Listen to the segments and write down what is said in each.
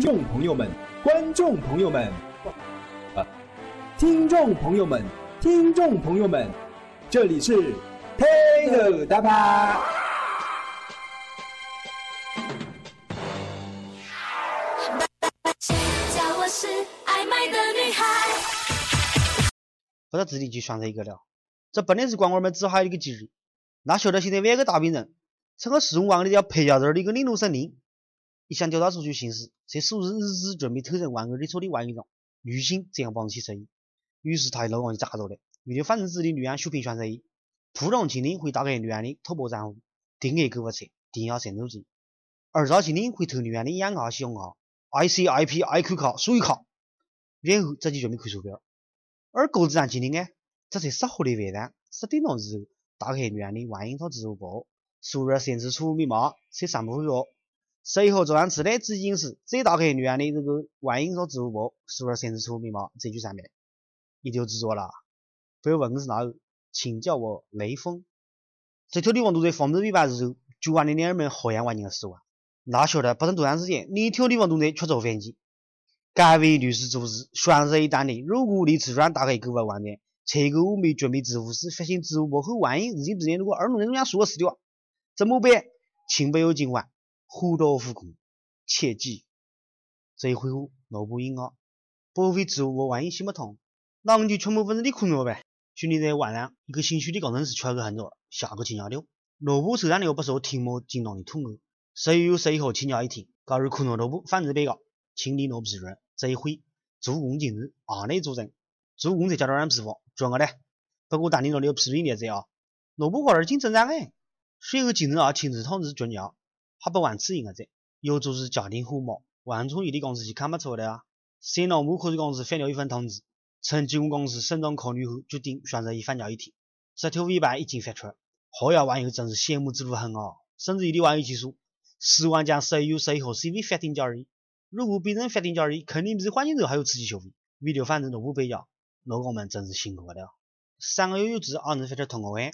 听众朋友们、观众朋友们，啊，听众朋友们、听众朋友们，这里是 t a 大趴。叫我是爱买的女孩。不知道自己去选择一个了。这本来是光棍们自豪的一个节日，哪晓得现在万个大病人成了四万里要拍下这儿的一个领路神灵。一项调查数据显示，在数日日志准备投身网购热潮的网友中，女性这样帮之七十一。于是她的老公就找到了，为了防止自己的女儿血拼双十一，普通青年会打开女儿的淘宝账户，点开购物车，点下删除键；二十青年会偷女儿的银行卡、信用卡、IC、IP、IC 卡、所有卡，然后直接准备扣手表；而高智商青年呢，则在十号的晚上十点钟之后打开女儿的网银和支付宝，输入三次错误密码，才上门。随后做完此类执行时，再打开女安的这个网银和支付宝，输入限制储户密码，这句上面，你就知足了。不要问是哪个，请叫我雷锋。这条地方都在防止尾巴之后，九万的男人们好样万人的十万。哪晓得不等多长时间，另一条地方都在却遭反击。该位女士注意，双十一当天，如果你此转打开购物网站，采购物没准备支付时，发现支付宝后万一日前之间如果二弄人家说死掉，怎么办？请不要惊慌，货到付款切记这一回合老婆赢了报废支付宝网银行不通那我们就全部文字的看着呗。去年在网上一个姓徐的工程师出了很早下个请假条老婆手上有不少天猫京东的团购十一月十一号请假一天家里看到老婆房子被压请领导批准这一回主管经理也来作证主管在家里让批复准了的不过当领导的要批评你一下啊老婆花点钱正常诶随后经理也亲自通知准假还不玩此一个子，有组织家庭户猫，网传有的公司就看不出来啊。省脑部科技公司发了一份通知，称监管公司慎重考虑后决定选择以反假一天。这条尾巴一经发出，好呀网友真是羡慕之如恨啊，甚至有的网友就说，希望将十一月十一号视为法定交易。如果变成法定交易，肯定比黄金周还有刺激消费。为了反正都不被交，老公们真是辛苦了。三个月有之，二日发出通告案，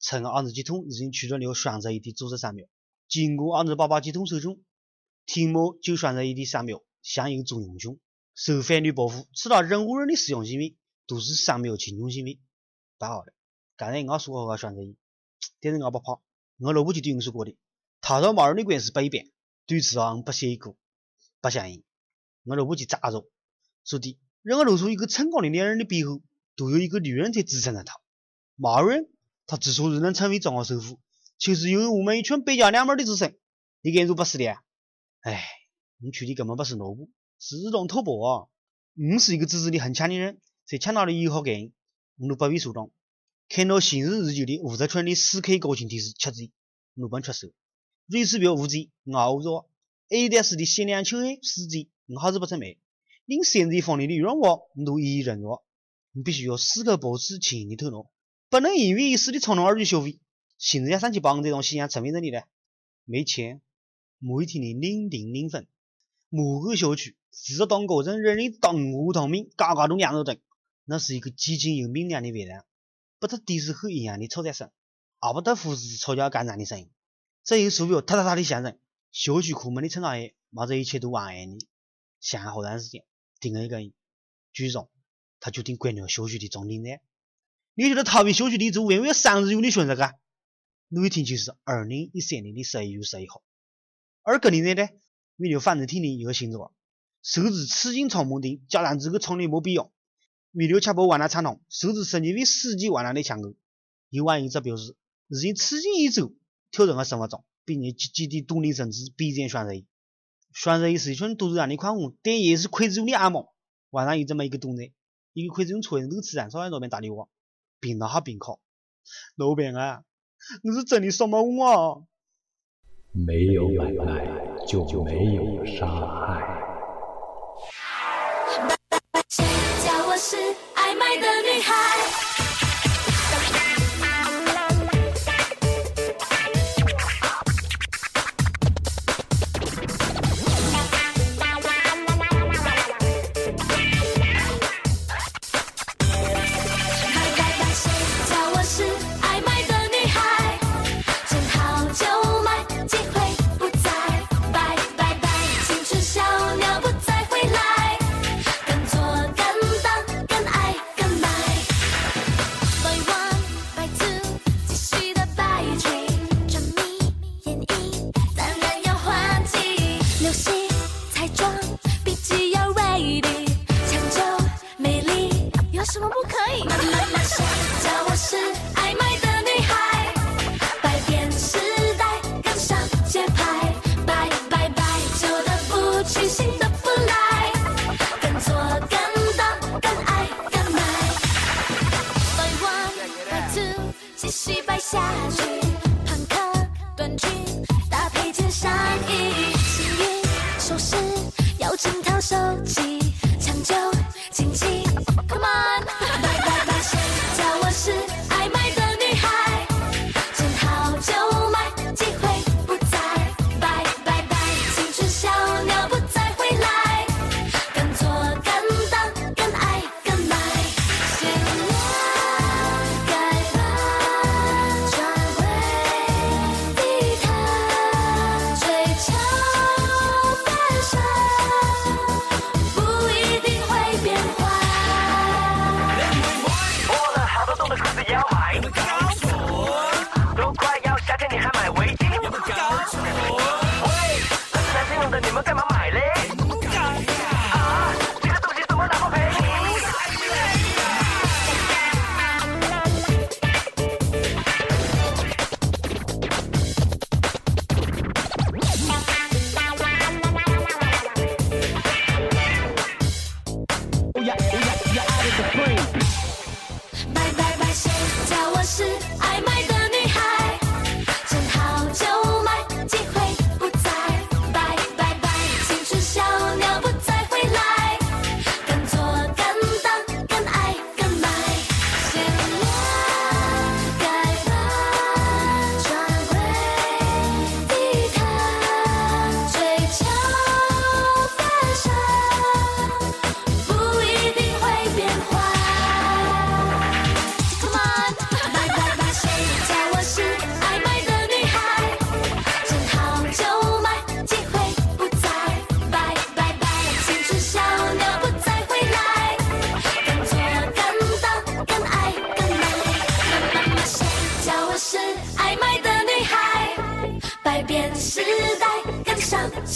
称二日系统已经取得了选择一的注册商标。经过阿里巴巴集团授权，天猫就双十一的商标享有专用权，受法律保护。其他任何人的使用行为都是商标侵权行为。不好了，刚才我说好选择一，但是我不怕，我老婆就对我说过的，他和某人的关系不一般，对此啊，我不屑一顾。不相信，我老婆就咋着？说的，任何露出一个成功的男人的背后，都有一个女人在支撑着他。某人，他之所以能成为中国首富，就是由于我们一群败家娘们儿的支撑。你敢说不是的？哎，你娶的根本不是老婆，是龙头婆啊！我是一个自制力很强的人，在强大的友好感，我都不为所动。看到新日日久的五十寸的四 K 高清电视，吃贼，我本出手。瑞士表五 G，熬着。A 的是的限量球鞋四 G，我还是不曾买。连三 G 放的羽绒服我都一一忍着。你必须要时刻保持清醒的头脑，不能因为一时的冲动而去消费。现在上去帮这种信仰成为这里了。没钱，某一天的零点零分，某个小区十栋高层人人灯火通明，家家都亮着灯。那是一个寂静又明亮的晚上，不得电视后一样的嘈杂声，而不得护士吵架干仗的声音。只有手表哒哒哒的响声。小区苦闷的村长爷，把这一切都忘了，想了好长时间，定了一个人，最终他决定关掉小区的总电站。你觉得逃避小区的住会不会三日有你选择啊？那一天就是二零一三年的十一月十一号。而搿你聊呢没聊放在田里一个星期手机持续充满电加上这个充电宝备用为了确保网络畅通手机升级为四 g 网络的抢购。有网友则表示已经提前一周调整了生物钟并且积极的锻炼身体备战双十一。双十一是一群都市上的狂欢但也是快递员的噩梦网上有这么一个段子一个快递员突然之间老板打电话边打边哭老板啊我是真的什么啊？没有买卖就没有伤害。listen.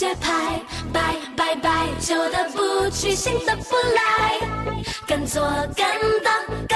节拍拜拜拜旧的不去新的不来。敢做敢当